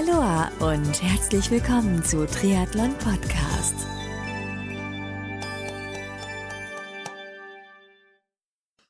Aloha und herzlich willkommen zu Triathlon Podcast.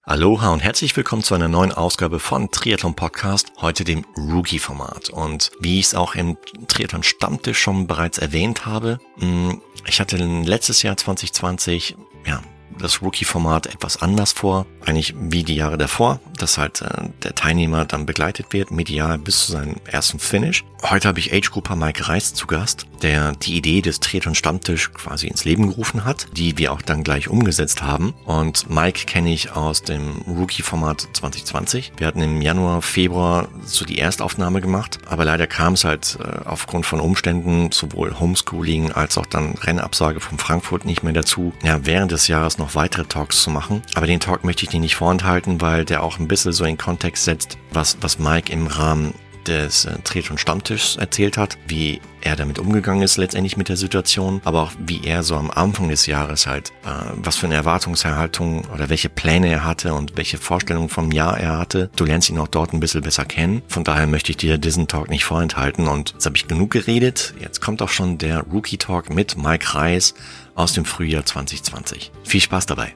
Aloha und herzlich willkommen zu einer neuen Ausgabe von Triathlon Podcast, heute dem Rookie-Format. Und wie ich es auch im Triathlon Stammtisch schon bereits erwähnt habe, mm, ich hatte letztes Jahr 2020, ja, das Rookie-Format etwas anders vor, eigentlich wie die Jahre davor, dass halt äh, der Teilnehmer dann begleitet wird, medial bis zu seinem ersten Finish. Heute habe ich Age-Grupper Mike Reis zu Gast, der die Idee des Triathlon Stammtisch quasi ins Leben gerufen hat, die wir auch dann gleich umgesetzt haben. Und Mike kenne ich aus dem Rookie-Format 2020. Wir hatten im Januar, Februar so die Erstaufnahme gemacht, aber leider kam es halt äh, aufgrund von Umständen, sowohl Homeschooling als auch dann Rennabsage von Frankfurt nicht mehr dazu, ja, während des Jahres noch weitere Talks zu machen. Aber den Talk möchte ich dir nicht vorenthalten, weil der auch ein bisschen so in Kontext setzt, was, was Mike im Rahmen des äh, Tret- und Stammtischs erzählt hat, wie er damit umgegangen ist letztendlich mit der Situation, aber auch wie er so am Anfang des Jahres halt, äh, was für eine Erwartungshaltung oder welche Pläne er hatte und welche Vorstellungen vom Jahr er hatte. Du lernst ihn auch dort ein bisschen besser kennen. Von daher möchte ich dir diesen Talk nicht vorenthalten und jetzt habe ich genug geredet. Jetzt kommt auch schon der Rookie Talk mit Mike Reis aus dem Frühjahr 2020. Viel Spaß dabei.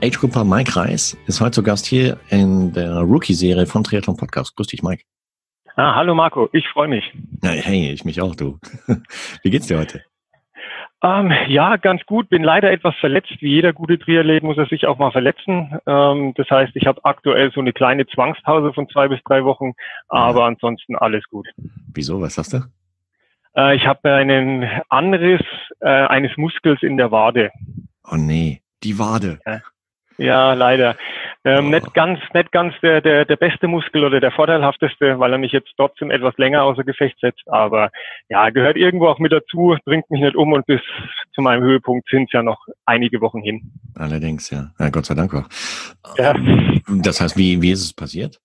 Age-Grupper Mike Reis ist heute zu Gast hier in der Rookie-Serie von Triathlon Podcast. Grüß dich, Mike. Ah, hallo Marco, ich freue mich. Ja, hey, ich mich auch, du. Wie geht's dir heute? Ähm, ja, ganz gut. Bin leider etwas verletzt. Wie jeder gute Triathlet muss er sich auch mal verletzen. Ähm, das heißt, ich habe aktuell so eine kleine Zwangspause von zwei bis drei Wochen, aber ja. ansonsten alles gut. Wieso? Was hast du? Äh, ich habe einen Anriss äh, eines Muskels in der Wade. Oh nee, die Wade. Ja. Ja, leider. Ähm, oh. Nicht ganz, nicht ganz der, der, der beste Muskel oder der vorteilhafteste, weil er mich jetzt trotzdem etwas länger außer Gefecht setzt. Aber ja, gehört irgendwo auch mit dazu, bringt mich nicht um und bis zu meinem Höhepunkt sind es ja noch einige Wochen hin. Allerdings, ja. ja Gott sei Dank auch. Ja. Das heißt, wie, wie ist es passiert?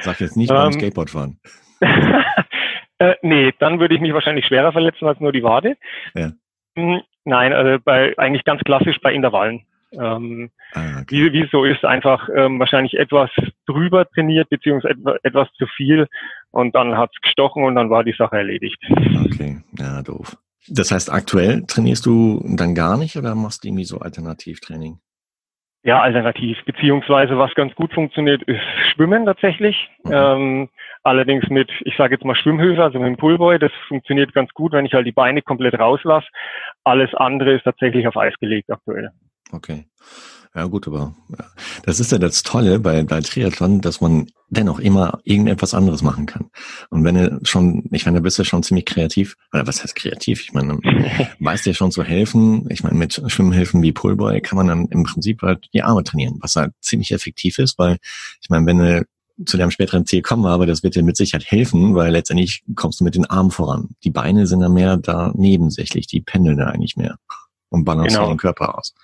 Sag jetzt nicht beim ähm, Skateboard fahren. äh, nee, dann würde ich mich wahrscheinlich schwerer verletzen als nur die Wade. Ja. Hm, nein, also bei eigentlich ganz klassisch bei Intervallen. Ähm, ah, okay. wie, wie es so ist, einfach ähm, wahrscheinlich etwas drüber trainiert, beziehungsweise etwa, etwas zu viel und dann hat's gestochen und dann war die Sache erledigt. Okay, ja, doof. Das heißt, aktuell trainierst du dann gar nicht oder machst du irgendwie so Alternativtraining? Ja, alternativ. Beziehungsweise was ganz gut funktioniert, ist Schwimmen tatsächlich. Mhm. Ähm, allerdings mit, ich sage jetzt mal Schwimmhilfe, also mit dem Pullboy. Das funktioniert ganz gut, wenn ich halt die Beine komplett rauslasse. Alles andere ist tatsächlich auf Eis gelegt aktuell. Okay. Ja gut, aber ja. das ist ja das Tolle bei, bei Triathlon, dass man dennoch immer irgendetwas anderes machen kann. Und wenn du schon, ich meine, da bist du schon ziemlich kreativ, oder was heißt kreativ? Ich meine, weißt dir schon zu helfen. Ich meine, mit Schwimmhilfen wie Pullboy kann man dann im Prinzip halt die Arme trainieren, was halt ziemlich effektiv ist, weil ich meine, wenn du zu deinem späteren Ziel kommen, aber das wird dir mit Sicherheit helfen, weil letztendlich kommst du mit den Armen voran. Die Beine sind dann mehr da nebensächlich, die pendeln da eigentlich mehr und balancieren genau. den Körper aus.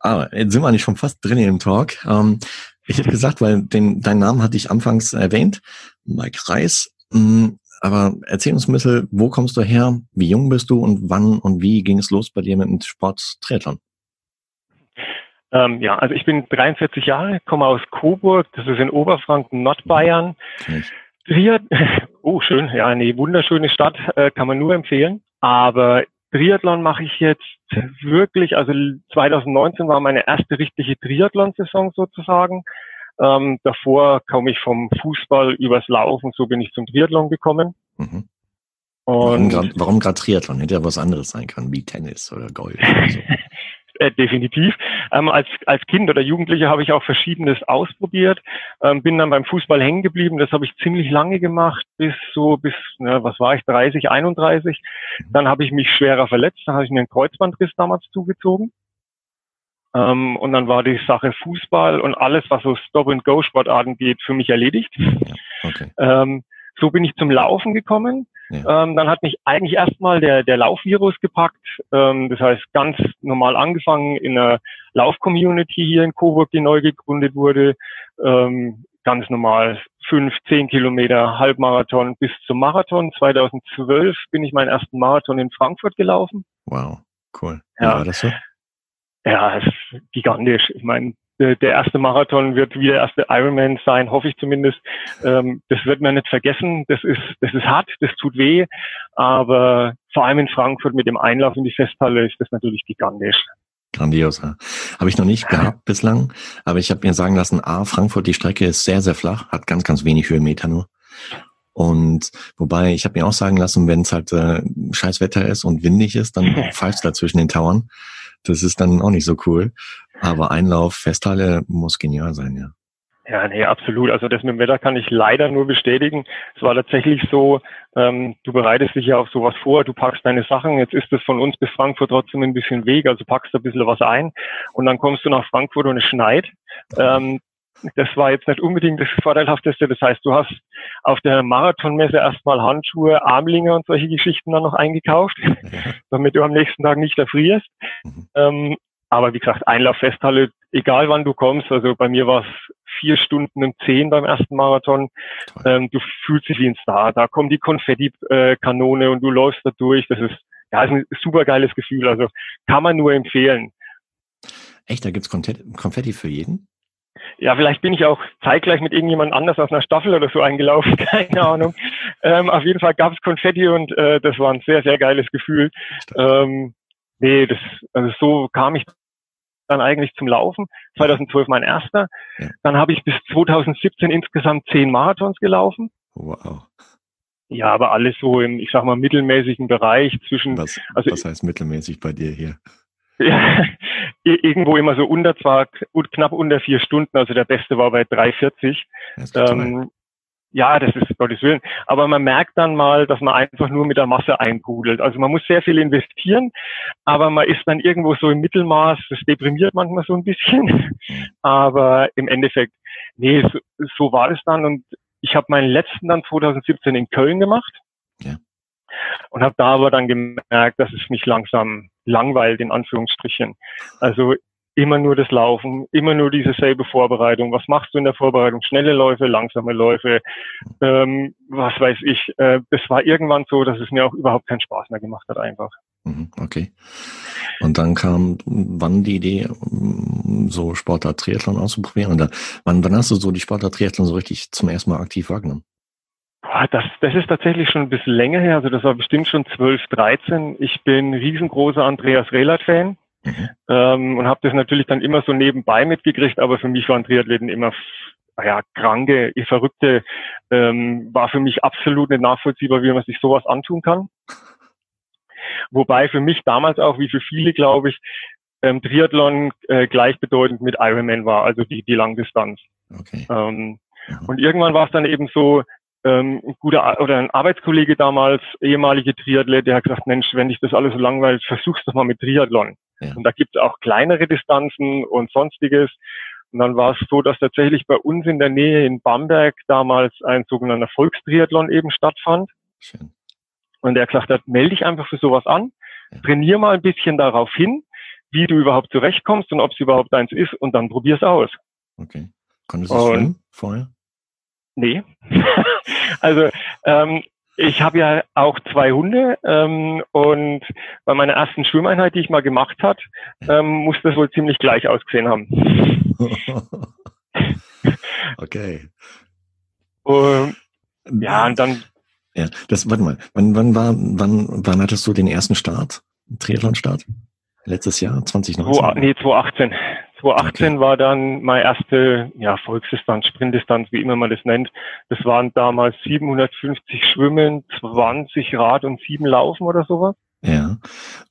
Aber jetzt sind wir nicht schon fast drin im Talk. Ähm, ich hätte gesagt, weil den, deinen Namen hatte ich anfangs erwähnt, Mike Reis. Mm, aber erzähl uns ein bisschen, wo kommst du her, wie jung bist du und wann und wie ging es los bei dir mit dem Sport Triathlon? Ähm, ja, also ich bin 43 Jahre, komme aus Coburg, das ist in Oberfranken, Nordbayern. Triad oh, schön, ja, eine wunderschöne Stadt, äh, kann man nur empfehlen. Aber Triathlon mache ich jetzt wirklich, also 2019 war meine erste richtige Triathlon-Saison sozusagen. Ähm, davor komme ich vom Fußball übers Laufen, so bin ich zum Triathlon gekommen. Mhm. warum gerade Triathlon? Hätte ja was anderes sein können, wie Tennis oder Golf. Oder so. äh, definitiv. Ähm, als, als Kind oder Jugendlicher habe ich auch Verschiedenes ausprobiert, ähm, bin dann beim Fußball hängen geblieben. Das habe ich ziemlich lange gemacht, bis so, bis, na, was war ich, 30, 31. Dann habe ich mich schwerer verletzt, dann habe ich mir einen Kreuzbandriss damals zugezogen. Ähm, und dann war die Sache Fußball und alles, was so Stop-and-Go-Sportarten geht, für mich erledigt. Okay. Ähm, so bin ich zum Laufen gekommen. Ja. Ähm, dann hat mich eigentlich erstmal der, der Laufvirus gepackt. Ähm, das heißt, ganz normal angefangen in einer Lauf-Community hier in Coburg, die neu gegründet wurde. Ähm, ganz normal fünf, zehn Kilometer Halbmarathon bis zum Marathon. 2012 bin ich meinen ersten Marathon in Frankfurt gelaufen. Wow, cool. Wie ja. war das so? Ja, es ist gigantisch. Ich meine, der erste Marathon wird wie der erste Ironman sein, hoffe ich zumindest. Ähm, das wird man nicht vergessen. Das ist, das ist hart, das tut weh. Aber vor allem in Frankfurt mit dem Einlauf in die Festhalle ist das natürlich gigantisch. Grandios. Ja. Habe ich noch nicht gehabt bislang, aber ich habe mir sagen lassen, A, Frankfurt, die Strecke ist sehr, sehr flach, hat ganz, ganz wenig Höhenmeter nur. Und wobei, ich habe mir auch sagen lassen, wenn es halt äh, scheiß Wetter ist und windig ist, dann pfeifst du da zwischen den Tauern. Das ist dann auch nicht so cool. Aber Einlauf, Festhalle muss genial sein, ja. Ja, nee, absolut. Also das mit dem Wetter kann ich leider nur bestätigen. Es war tatsächlich so, ähm, du bereitest dich ja auf sowas vor, du packst deine Sachen, jetzt ist es von uns bis Frankfurt trotzdem ein bisschen Weg, also packst ein bisschen was ein und dann kommst du nach Frankfurt und es schneit. Ähm, das war jetzt nicht unbedingt das Vorteilhafteste. Das heißt, du hast auf der Marathonmesse erstmal Handschuhe, Armlinge und solche Geschichten dann noch eingekauft, damit du am nächsten Tag nicht erfrierst. Mhm. Ähm, aber wie gesagt, Einlauf Festhalle, egal wann du kommst, also bei mir war es vier Stunden und zehn beim ersten Marathon. Ähm, du fühlst dich wie ein Star. Da kommt die Konfetti-Kanone und du läufst da durch. Das ist, ja, ist ein super geiles Gefühl. Also kann man nur empfehlen. Echt, da gibt's Konfetti für jeden? Ja, vielleicht bin ich auch zeitgleich mit irgendjemand anders aus einer Staffel oder so eingelaufen, keine Ahnung. ähm, auf jeden Fall gab's Konfetti und äh, das war ein sehr, sehr geiles Gefühl. Ähm, nee, das, also so kam ich dann eigentlich zum Laufen. 2012 mein erster. Ja. Dann habe ich bis 2017 insgesamt zehn Marathons gelaufen. Wow. Ja, aber alles so im, ich sag mal, mittelmäßigen Bereich zwischen. Was, also, was heißt mittelmäßig bei dir hier? Ja, irgendwo immer so unter zwar knapp unter vier Stunden, also der beste war bei 3,40. Ähm, ja, das ist Gottes Willen. Aber man merkt dann mal, dass man einfach nur mit der Masse einpudelt. Also man muss sehr viel investieren, aber man ist dann irgendwo so im Mittelmaß. Das deprimiert manchmal so ein bisschen. Aber im Endeffekt, nee, so, so war es dann. Und ich habe meinen letzten dann 2017 in Köln gemacht. Ja. Und habe da aber dann gemerkt, dass es mich langsam langweilt, in Anführungsstrichen. Also immer nur das Laufen, immer nur diese selbe Vorbereitung. Was machst du in der Vorbereitung? Schnelle Läufe, langsame Läufe, ähm, was weiß ich. Äh, das war irgendwann so, dass es mir auch überhaupt keinen Spaß mehr gemacht hat einfach. Mhm, okay. Und dann kam wann die Idee, so Sportart Triathlon auszuprobieren? Oder wann, wann hast du so die Sportart Triathlon so richtig zum ersten Mal aktiv wahrgenommen? Das, das ist tatsächlich schon ein bisschen länger her. Also das war bestimmt schon 12, 13. Ich bin riesengroßer Andreas Rehlert-Fan. Mhm. Ähm, und habe das natürlich dann immer so nebenbei mitgekriegt, aber für mich waren Triathleten immer ja, kranke, verrückte, ähm, war für mich absolut nicht nachvollziehbar, wie man sich sowas antun kann. Wobei für mich damals auch, wie für viele, glaube ich, ähm, Triathlon äh, gleichbedeutend mit Ironman war, also die, die Langdistanz. Okay. Ähm, mhm. Und irgendwann war es dann eben so, ähm, ein guter oder ein Arbeitskollege damals, ehemalige Triathlet, der hat gesagt, Mensch, wenn dich das alles so langweilt, versuch's doch mal mit Triathlon. Ja. Und da gibt es auch kleinere Distanzen und sonstiges. Und dann war es so, dass tatsächlich bei uns in der Nähe in Bamberg damals ein sogenannter Volkstriathlon eben stattfand. Schön. Und er gesagt hat, melde dich einfach für sowas an, ja. trainier mal ein bisschen darauf hin, wie du überhaupt zurechtkommst und ob es überhaupt eins ist und dann probier's aus. Okay. Konntest du schwimmen vorher? Nee. also ähm, ich habe ja auch zwei Hunde ähm, und bei meiner ersten Schwimmeinheit, die ich mal gemacht hat, ähm, muss das wohl ziemlich gleich ausgesehen haben. okay. Und, ja, und dann. Ja, das, warte mal, wann, wann war, wann, wann hattest du den ersten Start? Triathlon-Start? Letztes Jahr, 2019? Wo, nee, 2018. 2018 okay. war dann meine erste ja, Volksdistanz, Sprintdistanz, wie immer man das nennt. Das waren damals 750 Schwimmen, 20 Rad und 7 Laufen oder sowas. Ja.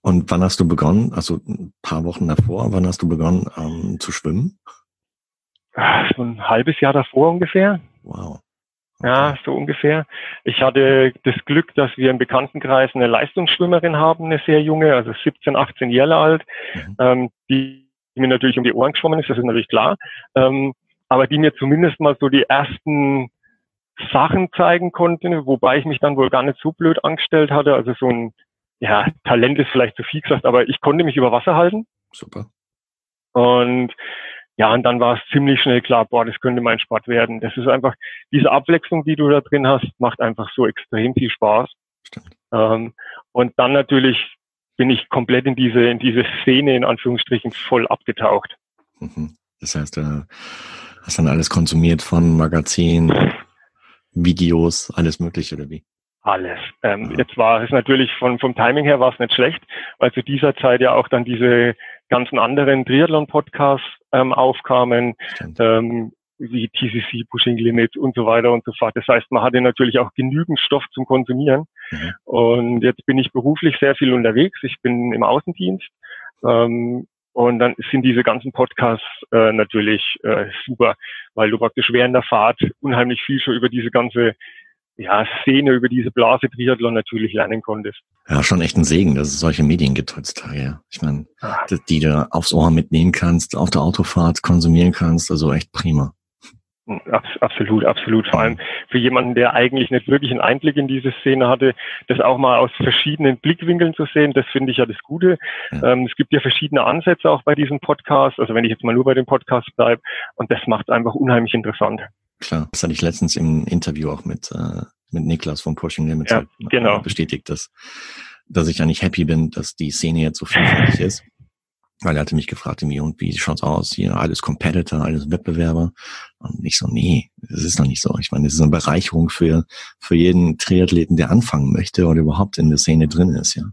Und wann hast du begonnen? Also ein paar Wochen davor, wann hast du begonnen ähm, zu schwimmen? So ein halbes Jahr davor ungefähr. Wow. Okay. Ja, so ungefähr. Ich hatte das Glück, dass wir im Bekanntenkreis eine Leistungsschwimmerin haben, eine sehr junge, also 17, 18 Jahre alt, mhm. ähm, die die mir natürlich um die Ohren geschwommen ist, das ist natürlich klar, ähm, aber die mir zumindest mal so die ersten Sachen zeigen konnte, wobei ich mich dann wohl gar nicht so blöd angestellt hatte. Also so ein, ja, Talent ist vielleicht zu viel gesagt, aber ich konnte mich über Wasser halten. Super. Und ja, und dann war es ziemlich schnell klar, boah, das könnte mein Sport werden. Das ist einfach, diese Abwechslung, die du da drin hast, macht einfach so extrem viel Spaß. Ähm, und dann natürlich bin ich komplett in diese, in diese Szene, in Anführungsstrichen, voll abgetaucht. Mhm. Das heißt, du hast dann alles konsumiert von Magazin, Videos, alles mögliche oder wie? Alles. Ähm, ja. Jetzt war es natürlich von, vom Timing her war es nicht schlecht, weil zu dieser Zeit ja auch dann diese ganzen anderen Triathlon-Podcasts ähm, aufkamen, ähm, wie TCC, Pushing Limits und so weiter und so fort. Das heißt, man hatte natürlich auch genügend Stoff zum Konsumieren. Mhm. Und jetzt bin ich beruflich sehr viel unterwegs. Ich bin im Außendienst. Ähm, und dann sind diese ganzen Podcasts äh, natürlich äh, super, weil du praktisch während der Fahrt unheimlich viel schon über diese ganze ja, Szene, über diese Blase Triathlon natürlich lernen konntest. Ja, schon echt ein Segen, dass es solche Medien gibt heutzutage. Ja. Ich meine, die du aufs Ohr mitnehmen kannst, auf der Autofahrt konsumieren kannst, also echt prima. Absolut, absolut. Vor allem für jemanden, der eigentlich nicht wirklich einen Einblick in diese Szene hatte, das auch mal aus verschiedenen Blickwinkeln zu sehen, das finde ich ja das Gute. Ja. Ähm, es gibt ja verschiedene Ansätze auch bei diesem Podcast, also wenn ich jetzt mal nur bei dem Podcast bleibe, und das macht es einfach unheimlich interessant. Klar, das hatte ich letztens im Interview auch mit, äh, mit Niklas vom Pushing Limits ja, genau. bestätigt, dass, dass ich eigentlich happy bin, dass die Szene jetzt so vielfältig ist. Weil er hatte mich gefragt, und wie schaut's aus? Hier alles Competitor, alles Wettbewerber. Und ich so, nee, das ist noch nicht so. Ich meine, das ist eine Bereicherung für, für jeden Triathleten, der anfangen möchte oder überhaupt in der Szene drin ist, ja.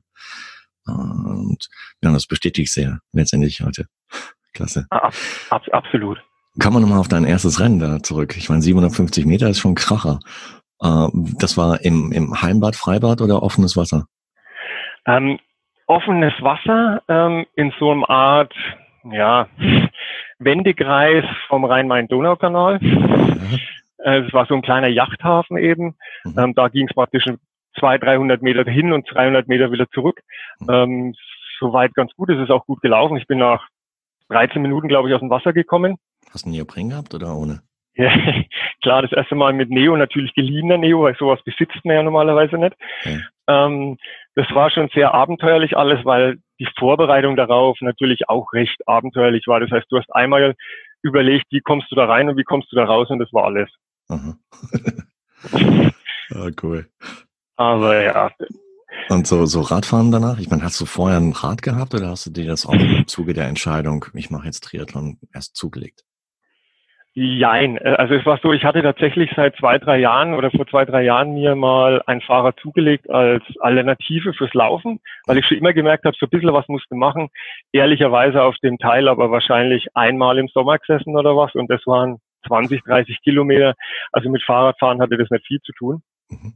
Und ja, das bestätige ich sehr letztendlich heute. Klasse. Ab, ab, absolut. Kommen wir nochmal auf dein erstes Rennen da zurück. Ich meine, 750 Meter ist schon Kracher. Äh, das war im, im Heimbad, Freibad oder offenes Wasser? Ähm, offenes Wasser ähm, in so einem Art, ja, Wendekreis vom Rhein-Main-Donau-Kanal. Mhm. Äh, es war so ein kleiner Yachthafen eben. Mhm. Ähm, da ging es praktisch 200, 300 Meter hin und 300 Meter wieder zurück. Mhm. Ähm, soweit ganz gut. Es ist auch gut gelaufen. Ich bin nach 13 Minuten, glaube ich, aus dem Wasser gekommen. Hast du einen Neopren gehabt oder ohne? Ja, klar, das erste Mal mit Neo, natürlich geliehener Neo, weil sowas besitzt man ja normalerweise nicht. Okay. Ähm, das war schon sehr abenteuerlich alles, weil die Vorbereitung darauf natürlich auch recht abenteuerlich war. Das heißt, du hast einmal überlegt, wie kommst du da rein und wie kommst du da raus und das war alles. Aha. ah, cool. Aber ja. Und so, so Radfahren danach? Ich meine, hast du vorher ein Rad gehabt oder hast du dir das auch im Zuge der Entscheidung, ich mache jetzt Triathlon, erst zugelegt? Jein. Äh, also es war so, ich hatte tatsächlich seit zwei, drei Jahren oder vor zwei, drei Jahren mir mal ein Fahrrad zugelegt als Alternative fürs Laufen, weil ich schon immer gemerkt habe, so ein bisschen was musste machen. Ehrlicherweise auf dem Teil aber wahrscheinlich einmal im Sommer gesessen oder was und das waren 20, 30 Kilometer. Also mit Fahrradfahren hatte das nicht viel zu tun. Mhm.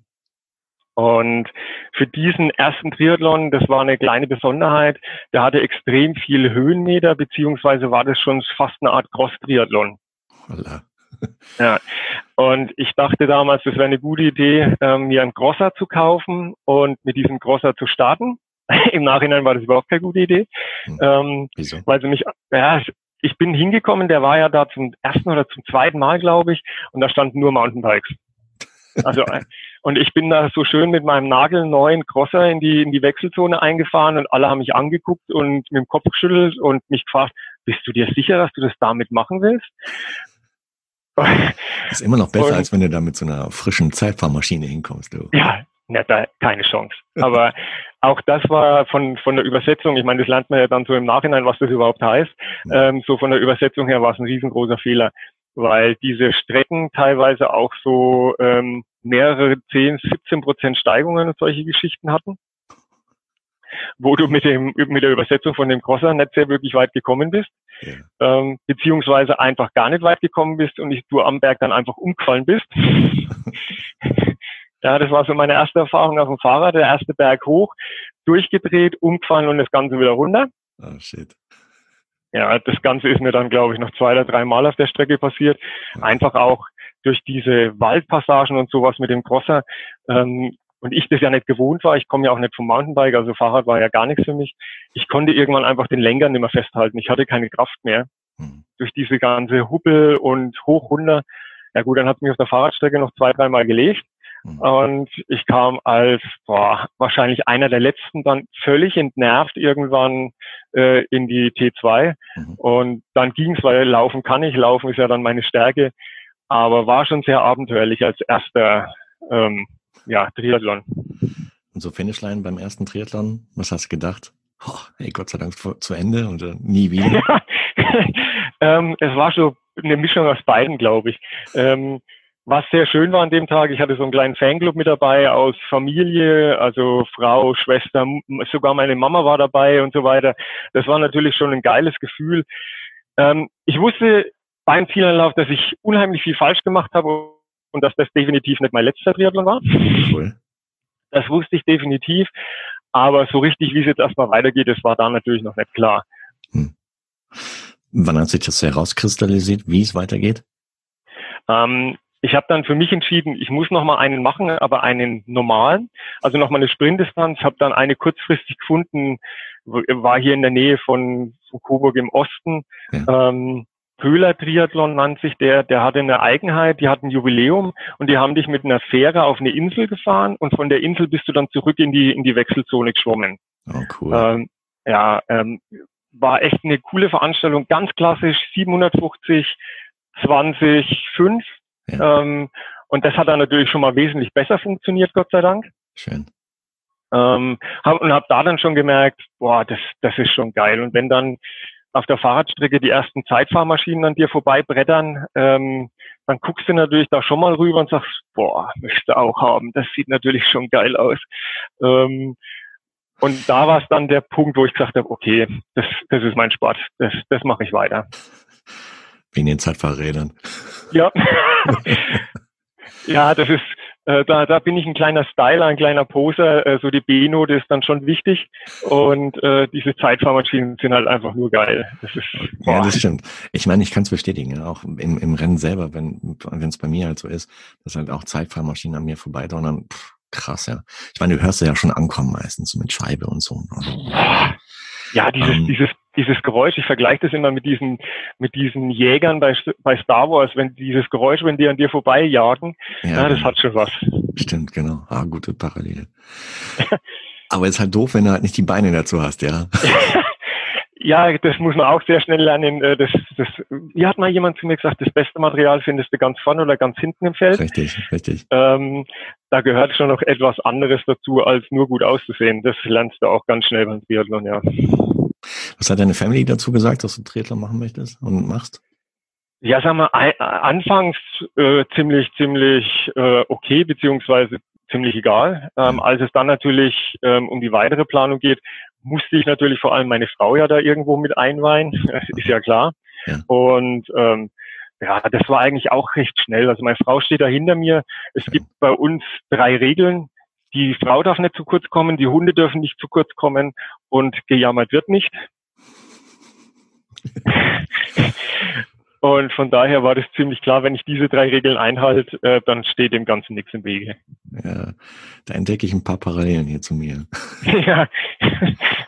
Und für diesen ersten Triathlon, das war eine kleine Besonderheit, der hatte extrem viel Höhenmeter, beziehungsweise war das schon fast eine Art Cross-Triathlon. Voilà. Ja, und ich dachte damals, das wäre eine gute Idee, ähm, mir einen Grosser zu kaufen und mit diesem Grosser zu starten. Im Nachhinein war das überhaupt keine gute Idee. Hm. Ähm, Wieso? Weil sie mich, ja, ich bin hingekommen, der war ja da zum ersten oder zum zweiten Mal, glaube ich, und da standen nur Mountainbikes. Also, und ich bin da so schön mit meinem nagelneuen Crosser in die, in die Wechselzone eingefahren und alle haben mich angeguckt und mit dem Kopf geschüttelt und mich gefragt, bist du dir sicher, dass du das damit machen willst? Ist immer noch besser, und, als wenn du da mit so einer frischen Zeitfahrmaschine hinkommst, du. Ja, ja da, keine Chance. Aber auch das war von, von der Übersetzung, ich meine, das lernt man ja dann so im Nachhinein, was das überhaupt heißt. Ja. Ähm, so von der Übersetzung her war es ein riesengroßer Fehler, weil diese Strecken teilweise auch so ähm, mehrere 10, 17 Prozent Steigungen und solche Geschichten hatten wo du mit dem mit der Übersetzung von dem Crosser nicht sehr wirklich weit gekommen bist, ja. ähm, beziehungsweise einfach gar nicht weit gekommen bist und ich, du am Berg dann einfach umgefallen bist. ja, das war so meine erste Erfahrung auf dem Fahrrad, der erste Berg hoch, durchgedreht, umgefallen und das Ganze wieder runter. Oh shit. Ja, das Ganze ist mir dann, glaube ich, noch zwei oder drei Mal auf der Strecke passiert. Einfach auch durch diese Waldpassagen und sowas mit dem Crosser ähm, und ich das ja nicht gewohnt war, ich komme ja auch nicht vom Mountainbike, also Fahrrad war ja gar nichts für mich. Ich konnte irgendwann einfach den Lenker nicht mehr festhalten. Ich hatte keine Kraft mehr. Mhm. Durch diese ganze Huppel und hoch runter. Ja gut, dann hat mich auf der Fahrradstrecke noch zwei, dreimal gelegt. Mhm. Und ich kam als boah, wahrscheinlich einer der letzten dann völlig entnervt irgendwann äh, in die T2. Mhm. Und dann ging's, weil laufen kann ich, laufen ist ja dann meine Stärke. Aber war schon sehr abenteuerlich als erster ähm, ja, Triathlon. Und so Finishline beim ersten Triathlon, was hast du gedacht? Oh, hey, Gott sei Dank zu Ende und äh, nie wieder. ähm, es war so eine Mischung aus beiden, glaube ich. Ähm, was sehr schön war an dem Tag, ich hatte so einen kleinen Fanclub mit dabei aus Familie, also Frau, Schwester, sogar meine Mama war dabei und so weiter. Das war natürlich schon ein geiles Gefühl. Ähm, ich wusste beim Zielanlauf, dass ich unheimlich viel falsch gemacht habe und dass das definitiv nicht mein letzter Triathlon war. Cool. Das wusste ich definitiv. Aber so richtig, wie es jetzt erstmal weitergeht, das war da natürlich noch nicht klar. Hm. Wann hat sich das herauskristallisiert, wie es weitergeht? Ähm, ich habe dann für mich entschieden, ich muss noch mal einen machen, aber einen normalen, also noch mal eine Sprintdistanz. Habe dann eine kurzfristig gefunden, war hier in der Nähe von, von Coburg im Osten. Ja. Ähm, Köhler Triathlon nannt sich der, der hatte eine Eigenheit, die hat ein Jubiläum und die haben dich mit einer Fähre auf eine Insel gefahren und von der Insel bist du dann zurück in die, in die Wechselzone geschwommen. Oh, cool. Ähm, ja, ähm, war echt eine coole Veranstaltung, ganz klassisch, 750, 20, 5. Ja. Ähm, und das hat dann natürlich schon mal wesentlich besser funktioniert, Gott sei Dank. Schön. Ähm, hab, und habe da dann schon gemerkt, boah, das, das ist schon geil. Und wenn dann auf der Fahrradstrecke die ersten Zeitfahrmaschinen an dir vorbeibrettern, ähm, dann guckst du natürlich da schon mal rüber und sagst, boah, möchte auch haben. Das sieht natürlich schon geil aus. Ähm, und da war es dann der Punkt, wo ich gesagt habe, okay, das, das ist mein Sport, das, das mache ich weiter. Wegen den Zeitfahrrädern. Ja. ja, das ist, äh, da, da bin ich ein kleiner Styler, ein kleiner Poser. Äh, so die B-Note ist dann schon wichtig. Und äh, diese Zeitfahrmaschinen sind halt einfach nur geil. Das ist, ja, das stimmt. Ich meine, ich kann es bestätigen, auch im, im Rennen selber, wenn es bei mir halt so ist, dass halt auch Zeitfahrmaschinen an mir vorbeidonnern. Pff, krass, ja. Ich meine, du hörst ja schon ankommen meistens so mit Scheibe und so. Ja, dieses, ähm, dieses dieses Geräusch, ich vergleiche das immer mit diesen, mit diesen Jägern bei, bei Star Wars, wenn dieses Geräusch, wenn die an dir vorbeijagen, ja, ja das hat schon was. Stimmt, genau. Ah, gute Parallele. Aber ist halt doof, wenn du halt nicht die Beine dazu hast, ja. Ja, das muss man auch sehr schnell lernen. Äh, das, das, hier hat mal jemand zu mir gesagt, das beste Material findest du ganz vorne oder ganz hinten im Feld. Richtig, richtig. Ähm, da gehört schon noch etwas anderes dazu, als nur gut auszusehen. Das lernst du auch ganz schnell beim Triathlon, ja. Was hat deine Family dazu gesagt, dass du Triathlon machen möchtest und machst? Ja, sag mal, anfangs äh, ziemlich, ziemlich äh, okay, beziehungsweise ziemlich egal. Ähm, als es dann natürlich ähm, um die weitere Planung geht, musste ich natürlich vor allem meine Frau ja da irgendwo mit einweihen, ist ja klar. Ja. Und ähm, ja, das war eigentlich auch recht schnell. Also meine Frau steht da hinter mir. Es gibt bei uns drei Regeln. Die Frau darf nicht zu kurz kommen, die Hunde dürfen nicht zu kurz kommen und gejammert wird nicht. Und von daher war das ziemlich klar, wenn ich diese drei Regeln einhalte, äh, dann steht dem Ganzen nichts im Wege. Ja, da entdecke ich ein paar Parallelen hier zu mir. ja.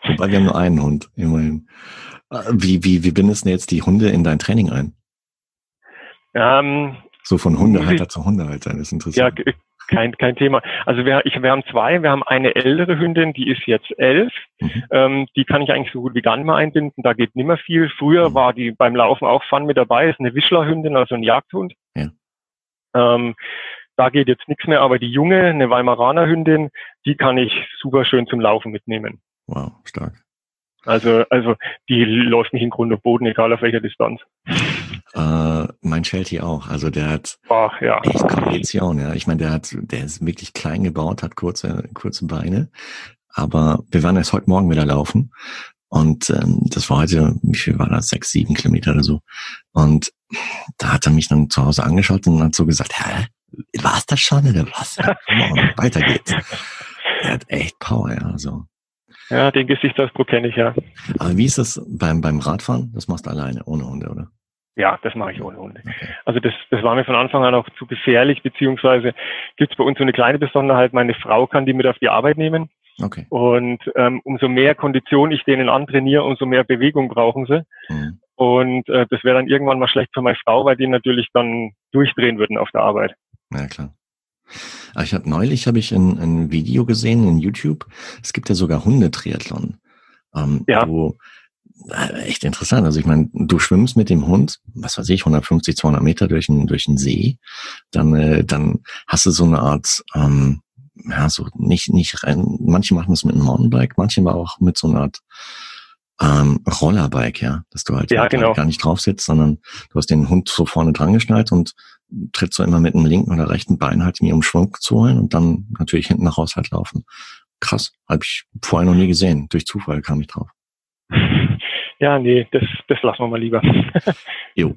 Wobei wir haben nur einen Hund, immerhin. Äh, wie, wie, wie bindest du jetzt die Hunde in dein Training ein? Ähm, so von Hundehalter zu Hundehalter, das ist interessant. Ja, kein, kein Thema. Also wir, ich, wir haben zwei. Wir haben eine ältere Hündin, die ist jetzt elf. Mhm. Ähm, die kann ich eigentlich so gut wie gar nicht mehr einbinden. Da geht nimmer viel. Früher mhm. war die beim Laufen auch Fun mit dabei. Ist eine Wischlerhündin, also ein Jagdhund. Ja. Ähm, da geht jetzt nichts mehr. Aber die junge, eine Weimaraner Hündin, die kann ich super schön zum Laufen mitnehmen. Wow, stark. Also, also die läuft nicht in Grund und Boden, egal auf welcher Distanz. Äh, mein Sheltie auch. Also der hat Ach, ja. echt Kondition, ja. Ich meine, der hat, der ist wirklich klein gebaut, hat kurze, kurze Beine. Aber wir waren erst heute Morgen wieder laufen. Und ähm, das war heute, wie viel war das? Sechs, sieben Kilometer oder so. Und da hat er mich dann zu Hause angeschaut und hat so gesagt, hä, war's das schon oder was? On, weiter geht's. Er hat echt Power, ja. Also ja, den Gesichtsausdruck kenne ich ja. Aber wie ist das beim, beim Radfahren? Das machst du alleine, ohne Hunde, oder? Ja, das mache ich ohne Hunde. Also das, das war mir von Anfang an auch zu gefährlich, beziehungsweise gibt es bei uns so eine kleine Besonderheit, meine Frau kann die mit auf die Arbeit nehmen. Okay. Und ähm, umso mehr Kondition ich denen antrainiere, umso mehr Bewegung brauchen sie. Mhm. Und äh, das wäre dann irgendwann mal schlecht für meine Frau, weil die natürlich dann durchdrehen würden auf der Arbeit. Ja, klar. Aber ich habe neulich habe ich ein, ein Video gesehen in YouTube. Es gibt ja sogar Hundetriathlon. Ähm, ja. Wo, echt interessant. Also ich meine, du schwimmst mit dem Hund, was weiß ich, 150, 200 Meter durch einen durch einen See, dann äh, dann hast du so eine Art ähm, ja so nicht nicht rein. Manche machen das mit einem Mountainbike, manche aber auch mit so einer Art ähm, Rollerbike, ja, dass du halt, ja, halt genau. gar nicht drauf sitzt, sondern du hast den Hund so vorne dran geschnallt und trittst so immer mit dem linken oder rechten Bein halt mir um Schwung zu holen und dann natürlich hinten raus halt laufen. Krass, habe ich vorher noch nie gesehen. Durch Zufall kam ich drauf. Ja, nee, das, das lassen wir mal lieber. jo.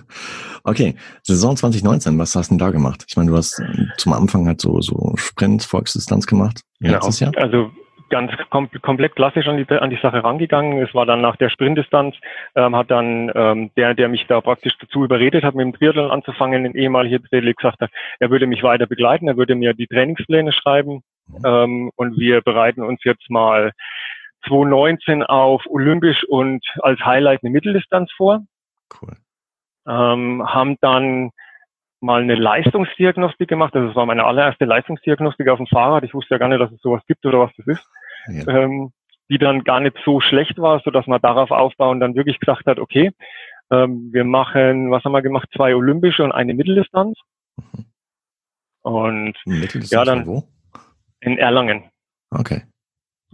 okay, Saison 2019, was hast du denn da gemacht? Ich meine, du hast zum Anfang halt so, so Sprint, Volksdistanz gemacht. Genau. Jahr. Also ganz kom komplett klassisch an die, an die Sache rangegangen. Es war dann nach der Sprintdistanz, ähm, hat dann ähm, der, der mich da praktisch dazu überredet hat, mit dem Triathlon anzufangen, ein ehemaliger Triathlet gesagt hat, er würde mich weiter begleiten, er würde mir die Trainingspläne schreiben mhm. ähm, und wir bereiten uns jetzt mal 2019 auf Olympisch und als Highlight eine Mitteldistanz vor. Cool. Ähm, haben dann mal eine Leistungsdiagnostik gemacht. Also das war meine allererste Leistungsdiagnostik auf dem Fahrrad. Ich wusste ja gar nicht, dass es sowas gibt oder was das ist. Ja. Ähm, die dann gar nicht so schlecht war, so dass man darauf aufbauen dann wirklich gesagt hat, okay, ähm, wir machen, was haben wir gemacht, zwei olympische und eine Mitteldistanz. Mhm. Und Mitteldistanz ja, dann wo? in Erlangen. Okay.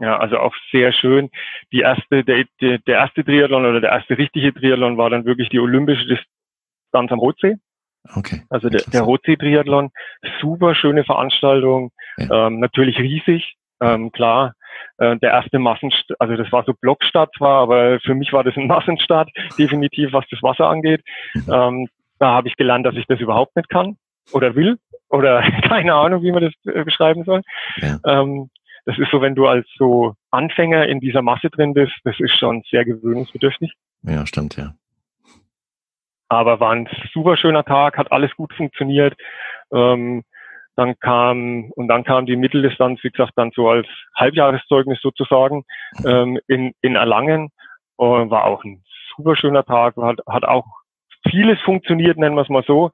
Ja, also auch sehr schön. Die erste, der, der, der erste Triathlon oder der erste richtige Triathlon war dann wirklich die olympische Distanz am Rotsee. Okay. Also der, der Rotsee-Triathlon, super schöne Veranstaltung, ja. ähm, natürlich riesig, ähm, klar. Äh, der erste Massenstart, also das war so Blockstart zwar, aber für mich war das ein Massenstart, definitiv, was das Wasser angeht. Mhm. Ähm, da habe ich gelernt, dass ich das überhaupt nicht kann oder will oder keine Ahnung, wie man das äh, beschreiben soll. Ja. Ähm, das ist so, wenn du als so Anfänger in dieser Masse drin bist, das ist schon sehr gewöhnungsbedürftig. Ja, stimmt, ja. Aber war ein super schöner Tag, hat alles gut funktioniert. Ähm, dann kam, und dann kam die Mitteldistanz, wie gesagt, dann so als Halbjahreszeugnis sozusagen, ähm, in, in Erlangen. Und war auch ein super schöner Tag, hat, hat auch vieles funktioniert, nennen wir es mal so.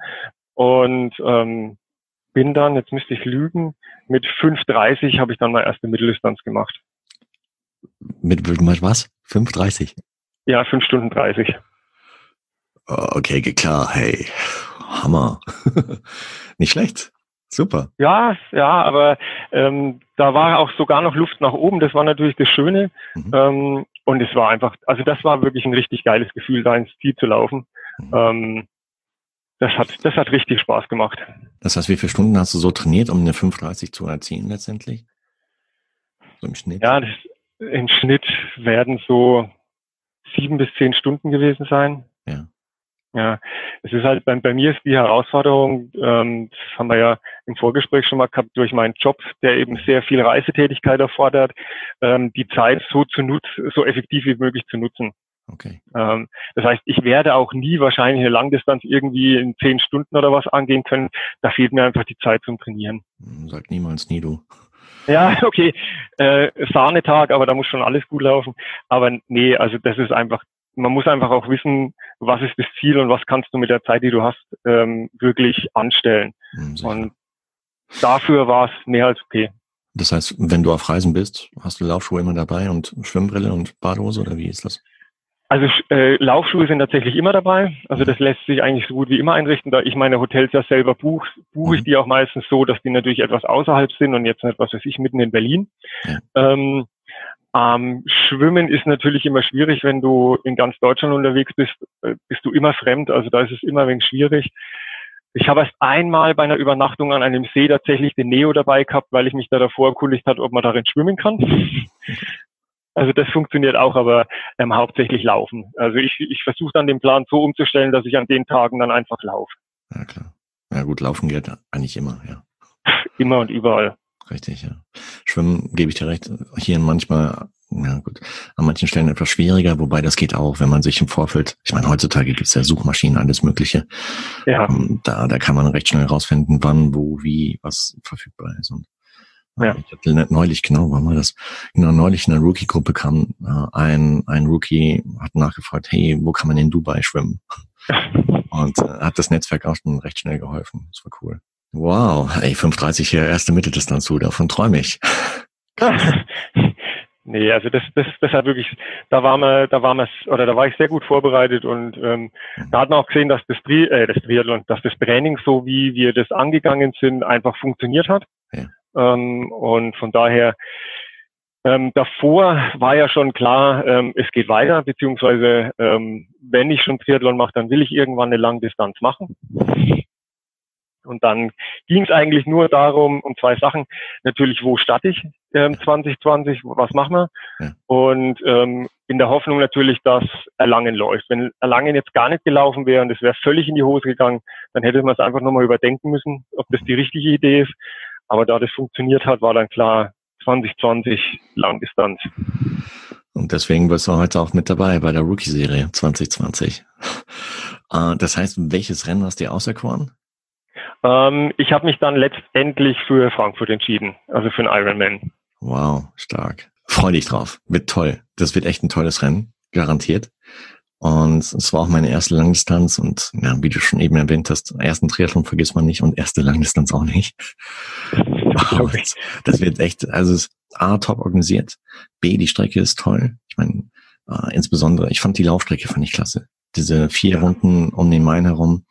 Und ähm, bin dann, jetzt müsste ich lügen, mit 5,30 habe ich dann meine erste Mitteldistanz gemacht. Mit, was? 5,30? Ja, 5 Stunden 30. Okay, klar, hey, Hammer. Nicht schlecht. Super. Ja, ja, aber ähm, da war auch sogar noch Luft nach oben. Das war natürlich das Schöne. Mhm. Ähm, und es war einfach, also das war wirklich ein richtig geiles Gefühl, da ins Ziel zu laufen. Mhm. Ähm, das hat, das hat richtig Spaß gemacht. Das heißt, wie viele Stunden hast du so trainiert, um eine 530 zu erzielen letztendlich? So im Schnitt? Ja, das, im Schnitt werden so sieben bis zehn Stunden gewesen sein. Ja. Ja, es ist halt bei, bei mir ist die Herausforderung, ähm, das haben wir ja im Vorgespräch schon mal gehabt, durch meinen Job, der eben sehr viel Reisetätigkeit erfordert, ähm, die Zeit so zu nutzen, so effektiv wie möglich zu nutzen. Okay. Ähm, das heißt, ich werde auch nie wahrscheinlich eine Langdistanz irgendwie in zehn Stunden oder was angehen können. Da fehlt mir einfach die Zeit zum Trainieren. Hm, sag niemals nie, du. Ja, okay. Äh, Sahnetag, aber da muss schon alles gut laufen. Aber nee, also das ist einfach, man muss einfach auch wissen, was ist das Ziel und was kannst du mit der Zeit, die du hast, ähm, wirklich anstellen. Mhm, und dafür war es mehr als okay. Das heißt, wenn du auf Reisen bist, hast du Laufschuhe immer dabei und Schwimmbrille und Badehose oder wie ist das? Also äh, Laufschuhe sind tatsächlich immer dabei. Also das lässt sich eigentlich so gut wie immer einrichten. Da ich meine Hotels ja selber buche, buche ich mhm. die auch meistens so, dass die natürlich etwas außerhalb sind und jetzt nicht, was weiß ich, mitten in Berlin. Ähm, ähm, Schwimmen ist natürlich immer schwierig, wenn du in ganz Deutschland unterwegs bist, äh, bist du immer fremd. Also da ist es immer ein wenig schwierig. Ich habe erst einmal bei einer Übernachtung an einem See tatsächlich den Neo dabei gehabt, weil ich mich da davor erkundigt hat, ob man darin schwimmen kann. Also das funktioniert auch, aber ähm, hauptsächlich laufen. Also ich, ich versuche dann den Plan so umzustellen, dass ich an den Tagen dann einfach laufe. Ja klar. Ja gut, laufen geht eigentlich immer, ja. Immer und überall. Richtig, ja. Schwimmen gebe ich dir recht. Hier manchmal, ja gut, an manchen Stellen etwas schwieriger, wobei das geht auch, wenn man sich im Vorfeld, ich meine, heutzutage gibt es ja Suchmaschinen, alles Mögliche. Ja. Ähm, da, da kann man recht schnell rausfinden, wann, wo, wie, was verfügbar ist. Und ja. Ich hatte neulich, genau, wann war das? Genau, neulich in der Rookie-Gruppe kam äh, ein, ein Rookie, hat nachgefragt, hey, wo kann man in Dubai schwimmen? Und äh, hat das Netzwerk auch schon recht schnell geholfen. Das war cool. Wow, ey, 5,30 hier erste Mitteldistanz zu, davon träume ich. nee, also das, das, das hat wirklich, da war man, da war man, oder da war ich sehr gut vorbereitet und ähm, mhm. da hat man auch gesehen, dass das, Tri äh, das Triathlon, dass das Training, so wie wir das angegangen sind, einfach funktioniert hat. Ja. Ähm, und von daher, ähm, davor war ja schon klar, ähm, es geht weiter, beziehungsweise ähm, wenn ich schon Triathlon mache, dann will ich irgendwann eine Langdistanz machen. Und dann ging es eigentlich nur darum, um zwei Sachen. Natürlich, wo starte ich ähm, 2020, was machen wir? Ja. Und ähm, in der Hoffnung natürlich, dass Erlangen läuft. Wenn Erlangen jetzt gar nicht gelaufen wäre und es wäre völlig in die Hose gegangen, dann hätte man es einfach nochmal überdenken müssen, ob das die richtige Idee ist. Aber da das funktioniert hat, war dann klar 2020 Langdistanz. Und deswegen bist du heute auch mit dabei bei der Rookie-Serie 2020. Äh, das heißt, welches Rennen hast du dir auserkoren? Ähm, ich habe mich dann letztendlich für Frankfurt entschieden, also für einen Ironman. Wow, stark. Freu dich drauf. Wird toll. Das wird echt ein tolles Rennen, garantiert. Und es war auch meine erste Langdistanz und ja, wie du schon eben erwähnt hast, ersten Triathlon vergisst man nicht und erste Langdistanz auch nicht. das wird echt, also es ist A, top organisiert, B, die Strecke ist toll. Ich meine, äh, insbesondere, ich fand die Laufstrecke fand ich klasse. Diese vier Runden um den Main herum,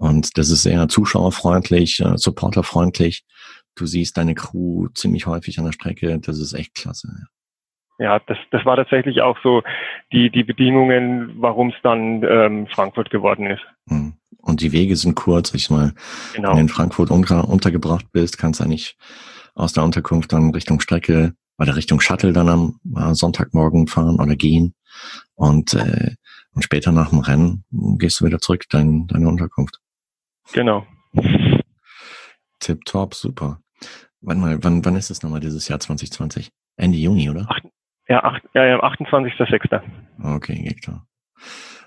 und das ist sehr zuschauerfreundlich, äh, supporterfreundlich. Du siehst deine Crew ziemlich häufig an der Strecke. Das ist echt klasse. Ja, das, das war tatsächlich auch so die, die Bedingungen, warum es dann ähm, Frankfurt geworden ist. Hm. Und die Wege sind kurz. Ich mal, genau. wenn du in Frankfurt unter, untergebracht bist, kannst du eigentlich aus der Unterkunft dann Richtung Strecke oder Richtung Shuttle dann am äh, Sonntagmorgen fahren oder gehen. Und, äh, und später nach dem Rennen gehst du wieder zurück dein, deine Unterkunft. Genau. Tipptopp, super. Wann mal, wann, wann ist es nochmal dieses Jahr 2020? Ende Juni, oder? Ach, ja, acht, ja, ja 28.06. Okay, geht klar.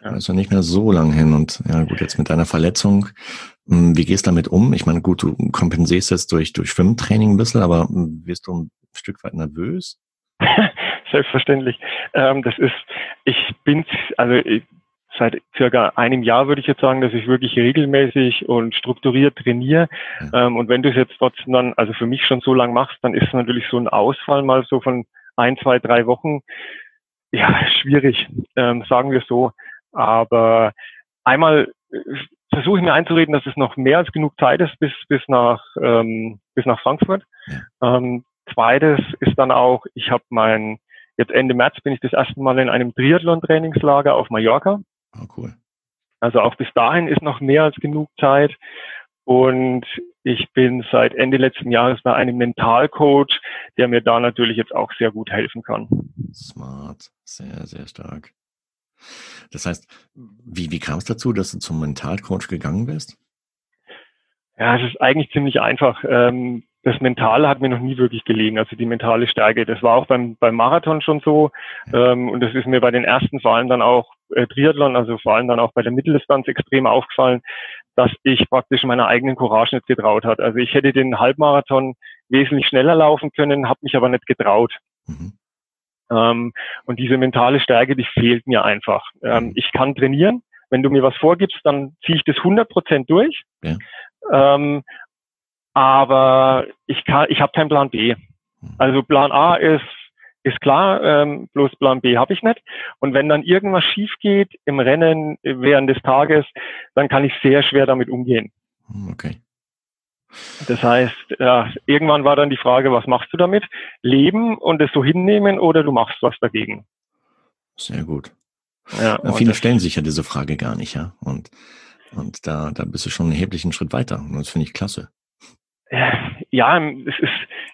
Ja. ja nicht mehr so lang hin und ja gut, jetzt mit deiner Verletzung, hm, wie gehst du damit um? Ich meine, gut, du kompensierst jetzt durch, durch Schwimmtraining ein bisschen, aber hm, wirst du ein Stück weit nervös? Selbstverständlich. Ähm, das ist, ich bin, also ich, seit circa einem Jahr würde ich jetzt sagen, dass ich wirklich regelmäßig und strukturiert trainiere. Ja. Ähm, und wenn du es jetzt trotzdem dann, also für mich schon so lang machst, dann ist natürlich so ein Ausfall mal so von ein, zwei, drei Wochen, ja, schwierig, ähm, sagen wir so. Aber einmal äh, versuche ich mir einzureden, dass es noch mehr als genug Zeit ist bis, bis nach, ähm, bis nach Frankfurt. Ähm, zweites ist dann auch, ich habe mein, jetzt Ende März bin ich das erste Mal in einem Triathlon-Trainingslager auf Mallorca. Oh, cool. Also auch bis dahin ist noch mehr als genug Zeit. Und ich bin seit Ende letzten Jahres bei einem Mentalcoach, der mir da natürlich jetzt auch sehr gut helfen kann. Smart, sehr, sehr stark. Das heißt, wie, wie kam es dazu, dass du zum Mentalcoach gegangen bist? Ja, es ist eigentlich ziemlich einfach. Ähm, das Mentale hat mir noch nie wirklich gelegen, also die mentale Stärke. Das war auch beim, beim Marathon schon so. Ähm, und das ist mir bei den ersten allem dann auch äh, Triathlon, also vor allem dann auch bei der Mitteldistanz extrem aufgefallen, dass ich praktisch meiner eigenen Courage nicht getraut hat. Also ich hätte den Halbmarathon wesentlich schneller laufen können, habe mich aber nicht getraut. Mhm. Ähm, und diese mentale Stärke, die fehlt mir einfach. Ähm, mhm. ich kann trainieren. Wenn du mir was vorgibst, dann ziehe ich das 100 Prozent durch. Ja. Ähm, aber ich kann, ich habe keinen Plan B. Also Plan A ist ist klar, ähm, bloß Plan B habe ich nicht. Und wenn dann irgendwas schief geht im Rennen während des Tages, dann kann ich sehr schwer damit umgehen. Hm, okay. Das heißt, ja, irgendwann war dann die Frage, was machst du damit? Leben und es so hinnehmen oder du machst was dagegen? Sehr gut. Ja, ja viele stellen sich ja diese Frage gar nicht, ja. Und, und da, da bist du schon einen erheblichen Schritt weiter. Und das finde ich klasse ja, es ist,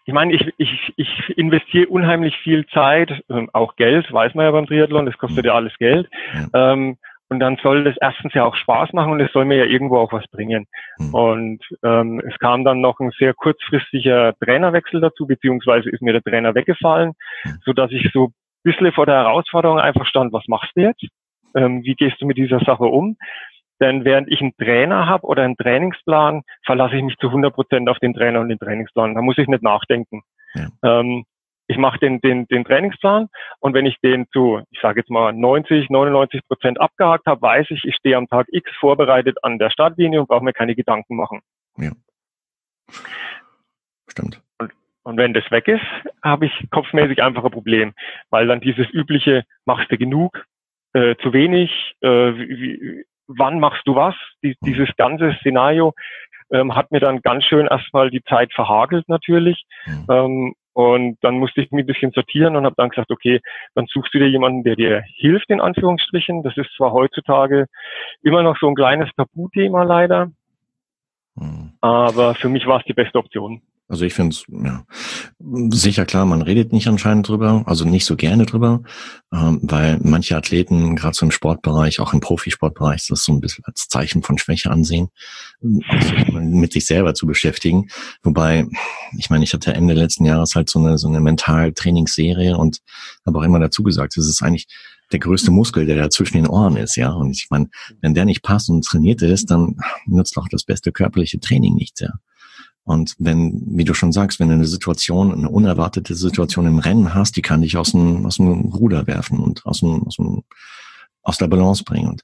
ich meine, ich, ich, ich investiere unheimlich viel Zeit, auch Geld, weiß man ja beim Triathlon, das kostet ja alles Geld. Ja. Ähm, und dann soll das erstens ja auch Spaß machen und es soll mir ja irgendwo auch was bringen. Mhm. Und ähm, es kam dann noch ein sehr kurzfristiger Trainerwechsel dazu, beziehungsweise ist mir der Trainer weggefallen, mhm. so dass ich so ein bisschen vor der Herausforderung einfach stand, was machst du jetzt? Ähm, wie gehst du mit dieser Sache um? Denn während ich einen Trainer habe oder einen Trainingsplan, verlasse ich mich zu 100 Prozent auf den Trainer und den Trainingsplan. Da muss ich nicht nachdenken. Ja. Ähm, ich mache den, den, den Trainingsplan und wenn ich den zu, ich sage jetzt mal 90, 99 Prozent abgehakt habe, weiß ich, ich stehe am Tag X vorbereitet an der Startlinie und brauche mir keine Gedanken machen. Ja. Stimmt. Und, und wenn das weg ist, habe ich kopfmäßig einfach ein Problem, weil dann dieses übliche, machst du genug, äh, zu wenig, äh, wie, wie, wann machst du was, die, dieses ganze Szenario ähm, hat mir dann ganz schön erstmal die Zeit verhagelt natürlich. Mhm. Ähm, und dann musste ich mich ein bisschen sortieren und habe dann gesagt, okay, dann suchst du dir jemanden, der dir hilft, in Anführungsstrichen. Das ist zwar heutzutage immer noch so ein kleines Tabuthema leider. Aber für mich war es die beste Option. Also ich finde es, ja, sicher klar, man redet nicht anscheinend drüber, also nicht so gerne drüber, ähm, weil manche Athleten, gerade so im Sportbereich, auch im Profisportbereich, das so ein bisschen als Zeichen von Schwäche ansehen, also mit sich selber zu beschäftigen. Wobei, ich meine, ich hatte Ende letzten Jahres halt so eine, so eine Mental-Trainingsserie und habe auch immer dazu gesagt, es ist eigentlich der größte Muskel, der da zwischen den Ohren ist, ja. Und ich meine, wenn der nicht passt und trainiert ist, dann nutzt auch das beste körperliche Training nichts, ja. Und wenn, wie du schon sagst, wenn du eine Situation, eine unerwartete Situation im Rennen hast, die kann dich aus dem, aus dem Ruder werfen und aus dem, aus dem, aus der Balance bringen. Und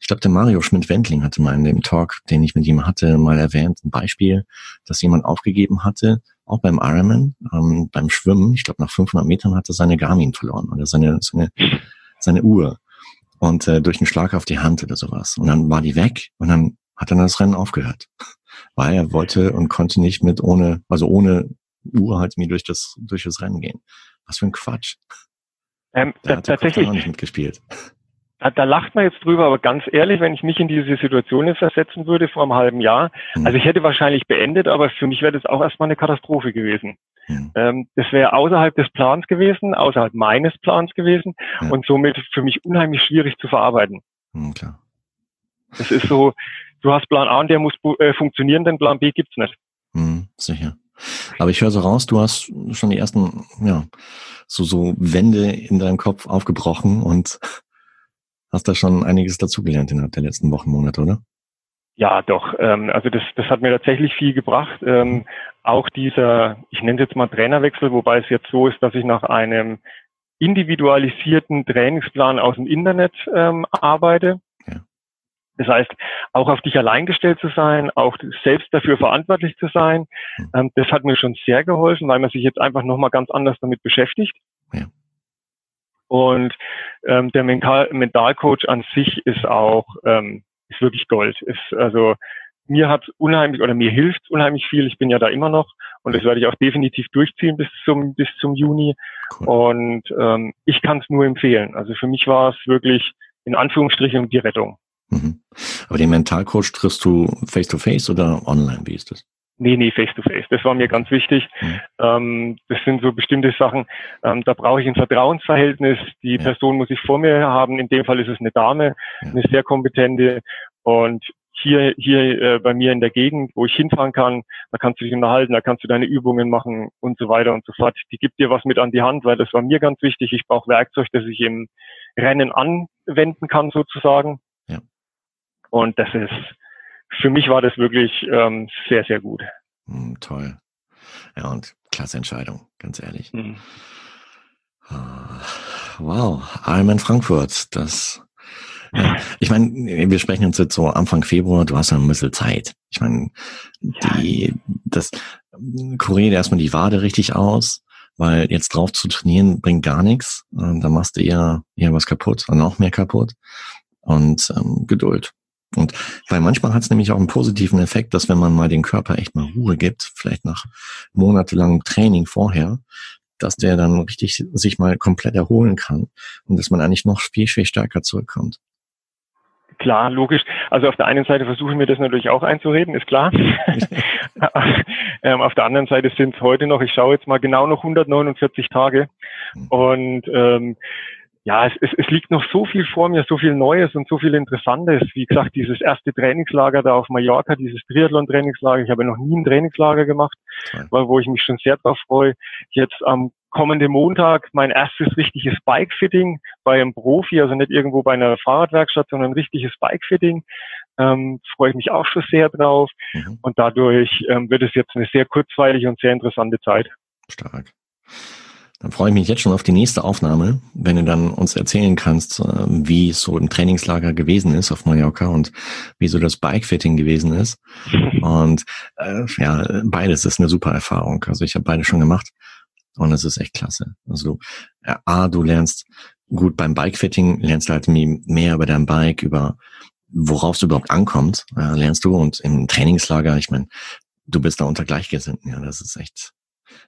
ich glaube, der Mario Schmidt-Wendling hatte mal in dem Talk, den ich mit ihm hatte, mal erwähnt, ein Beispiel, dass jemand aufgegeben hatte, auch beim Ironman, ähm, beim Schwimmen. Ich glaube, nach 500 Metern hatte seine Garmin verloren oder seine, seine, seine Uhr. Und äh, durch einen Schlag auf die Hand oder sowas. Und dann war die weg und dann hat dann das Rennen aufgehört weil er wollte und konnte nicht mit ohne, also ohne Uhr halt mir durch das, durch das Rennen gehen. Was für ein Quatsch. Ähm, da tatsächlich nicht mitgespielt. Da, da lacht man jetzt drüber, aber ganz ehrlich, wenn ich mich in diese Situation jetzt versetzen würde vor einem halben Jahr, hm. also ich hätte wahrscheinlich beendet, aber für mich wäre das auch erstmal eine Katastrophe gewesen. Hm. Ähm, das wäre außerhalb des Plans gewesen, außerhalb meines Plans gewesen ja. und somit für mich unheimlich schwierig zu verarbeiten. Hm, klar. Das ist so, du hast Plan A und der muss äh, funktionieren, denn Plan B gibt's nicht. Hm, sicher. Aber ich höre so raus, du hast schon die ersten, ja, so, so Wände in deinem Kopf aufgebrochen und hast da schon einiges dazugelernt innerhalb der letzten Wochen, Monate, oder? Ja, doch. Ähm, also das, das hat mir tatsächlich viel gebracht. Ähm, auch dieser, ich nenne es jetzt mal Trainerwechsel, wobei es jetzt so ist, dass ich nach einem individualisierten Trainingsplan aus dem Internet ähm, arbeite. Das heißt, auch auf dich allein gestellt zu sein, auch selbst dafür verantwortlich zu sein, hm. ähm, das hat mir schon sehr geholfen, weil man sich jetzt einfach nochmal ganz anders damit beschäftigt. Und ähm, der Mental Mentalcoach an sich ist auch ähm, ist wirklich Gold. Ist also mir hat unheimlich oder mir hilft unheimlich viel. Ich bin ja da immer noch und das werde ich auch definitiv durchziehen bis zum bis zum Juni. Cool. Und ähm, ich kann es nur empfehlen. Also für mich war es wirklich in Anführungsstrichen die Rettung. Mhm. Aber den Mentalcoach triffst du face to face oder online? Wie ist das? Nee, nee, face to face. Das war mir ganz wichtig. Mhm. Ähm, das sind so bestimmte Sachen. Ähm, da brauche ich ein Vertrauensverhältnis. Die ja. Person muss ich vor mir haben. In dem Fall ist es eine Dame, ja. eine sehr kompetente. Und hier, hier äh, bei mir in der Gegend, wo ich hinfahren kann, da kannst du dich unterhalten, da kannst du deine Übungen machen und so weiter und so fort. Die gibt dir was mit an die Hand, weil das war mir ganz wichtig. Ich brauche Werkzeug, das ich im Rennen anwenden kann sozusagen. Und das ist, für mich war das wirklich ähm, sehr, sehr gut. Mm, toll. Ja, und klasse Entscheidung, ganz ehrlich. Mhm. Wow, Ironman Frankfurt, das ja, ich meine, wir sprechen uns jetzt so Anfang Februar, du hast ja ein bisschen Zeit. Ich meine, die, das kurier erstmal die Wade richtig aus, weil jetzt drauf zu trainieren bringt gar nichts. Da machst du eher, eher was kaputt und noch mehr kaputt. Und ähm, Geduld. Und weil manchmal hat es nämlich auch einen positiven Effekt, dass wenn man mal den Körper echt mal Ruhe gibt, vielleicht nach monatelangem Training vorher, dass der dann richtig sich mal komplett erholen kann und dass man eigentlich noch viel, viel stärker zurückkommt. Klar, logisch. Also auf der einen Seite versuchen wir das natürlich auch einzureden, ist klar. ähm, auf der anderen Seite sind es heute noch, ich schaue jetzt mal genau noch 149 Tage. Hm. Und ähm, ja, es, es, es liegt noch so viel vor mir, so viel Neues und so viel Interessantes. Wie gesagt, dieses erste Trainingslager da auf Mallorca, dieses Triathlon-Trainingslager. Ich habe noch nie ein Trainingslager gemacht, weil, wo ich mich schon sehr drauf freue. Jetzt am kommenden Montag mein erstes richtiges Bike-Fitting bei einem Profi, also nicht irgendwo bei einer Fahrradwerkstatt, sondern ein richtiges Bike-Fitting. Ähm, freue ich mich auch schon sehr drauf. Mhm. Und dadurch ähm, wird es jetzt eine sehr kurzweilige und sehr interessante Zeit. Stark. Dann freue ich mich jetzt schon auf die nächste Aufnahme, wenn du dann uns erzählen kannst, äh, wie es so im Trainingslager gewesen ist auf Mallorca und wie so das Bikefitting gewesen ist. Und äh, ja, beides ist eine super Erfahrung. Also ich habe beide schon gemacht und es ist echt klasse. Also äh, A, du lernst gut beim Bikefitting, lernst halt mehr über dein Bike, über worauf es überhaupt ankommt, äh, lernst du. Und im Trainingslager, ich meine, du bist da unter Gleichgesinnten. Ja, das ist echt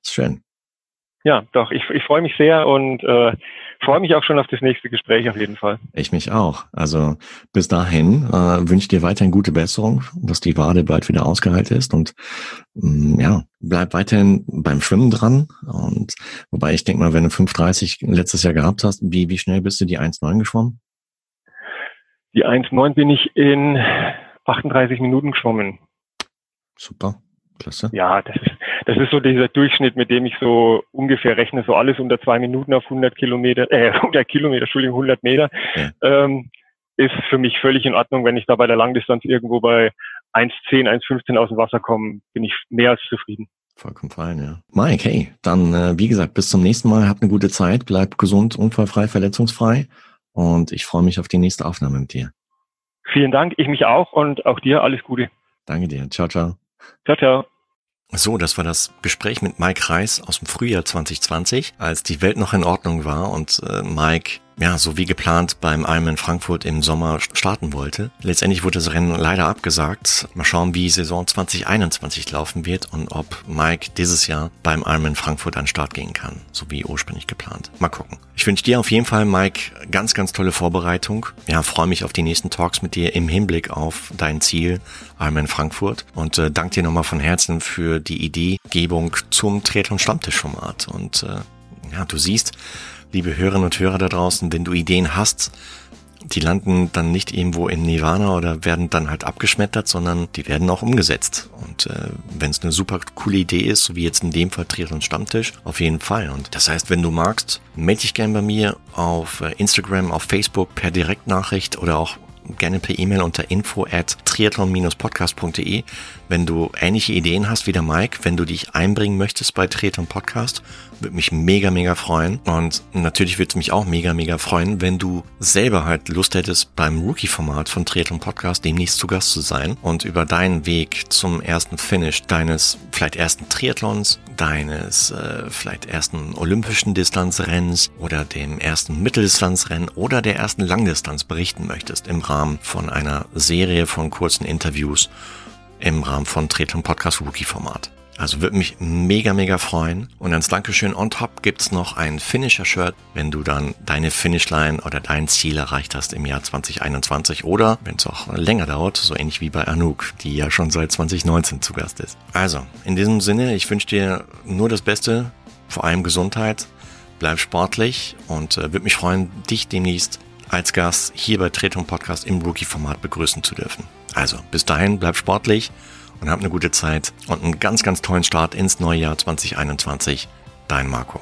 ist schön. Ja, doch, ich, ich freue mich sehr und äh, freue mich auch schon auf das nächste Gespräch auf jeden Fall. Ich mich auch. Also bis dahin äh, wünsche ich dir weiterhin gute Besserung, dass die Wade bald wieder ausgeheilt ist und mh, mm, ja, bleib weiterhin beim Schwimmen dran. Und wobei ich denke mal, wenn du 5,30 letztes Jahr gehabt hast, wie, wie schnell bist du die 1,9 geschwommen? Die 1,9 bin ich in 38 Minuten geschwommen. Super, klasse. Ja, das ist das ist so dieser Durchschnitt, mit dem ich so ungefähr rechne, so alles unter zwei Minuten auf 100 Kilometer, äh, 100 Kilometer, Entschuldigung, 100 Meter, ja. ähm, ist für mich völlig in Ordnung. Wenn ich da bei der Langdistanz irgendwo bei 1,10, 1,15 aus dem Wasser komme, bin ich mehr als zufrieden. Vollkommen fein, ja. Mike, hey, dann, äh, wie gesagt, bis zum nächsten Mal. Habt eine gute Zeit, bleib gesund, unfallfrei, verletzungsfrei. Und ich freue mich auf die nächste Aufnahme mit dir. Vielen Dank, ich mich auch und auch dir alles Gute. Danke dir. Ciao, ciao. Ciao, ciao. So, das war das Gespräch mit Mike Reis aus dem Frühjahr 2020, als die Welt noch in Ordnung war und äh, Mike ja, so wie geplant beim Ironman Frankfurt im Sommer starten wollte. Letztendlich wurde das Rennen leider abgesagt. Mal schauen, wie Saison 2021 laufen wird und ob Mike dieses Jahr beim Ironman Frankfurt an Start gehen kann, so wie ursprünglich geplant. Mal gucken. Ich wünsche dir auf jeden Fall, Mike, ganz, ganz tolle Vorbereitung. Ja, freue mich auf die nächsten Talks mit dir im Hinblick auf dein Ziel Ironman Frankfurt und äh, danke dir nochmal von Herzen für die Ideegebung zum Triathlon Stammtischformat und äh, ja, du siehst, liebe Hörerinnen und Hörer da draußen, wenn du Ideen hast, die landen dann nicht irgendwo in Nirvana oder werden dann halt abgeschmettert, sondern die werden auch umgesetzt. Und äh, wenn es eine super coole Idee ist, so wie jetzt in dem Fall Triathlon Stammtisch, auf jeden Fall. Und das heißt, wenn du magst, melde dich gern bei mir auf äh, Instagram, auf Facebook per Direktnachricht oder auch gerne per E-Mail unter info at triathlon-podcast.de, wenn du ähnliche Ideen hast wie der Mike, wenn du dich einbringen möchtest bei Triathlon Podcast, würde mich mega, mega freuen. Und natürlich würde es mich auch mega, mega freuen, wenn du selber halt Lust hättest, beim Rookie-Format von Triathlon Podcast demnächst zu Gast zu sein und über deinen Weg zum ersten Finish deines vielleicht ersten Triathlons, deines äh, vielleicht ersten olympischen Distanzrennens oder dem ersten Mitteldistanzrennen oder der ersten Langdistanz berichten möchtest im Rahmen von einer Serie von kurzen Interviews im Rahmen von Triathlon Podcast Rookie Format. Also würde mich mega, mega freuen. Und als Dankeschön on top gibt's noch ein Finisher-Shirt, wenn du dann deine Finishline oder dein Ziel erreicht hast im Jahr 2021 oder wenn es auch länger dauert, so ähnlich wie bei Anouk, die ja schon seit 2019 zu Gast ist. Also, in diesem Sinne, ich wünsche dir nur das Beste, vor allem Gesundheit, bleib sportlich und äh, würde mich freuen, dich demnächst als Gast hier bei Tretung Podcast im Rookie-Format begrüßen zu dürfen. Also, bis dahin, bleib sportlich und habt eine gute Zeit und einen ganz, ganz tollen Start ins neue Jahr 2021. Dein Marco.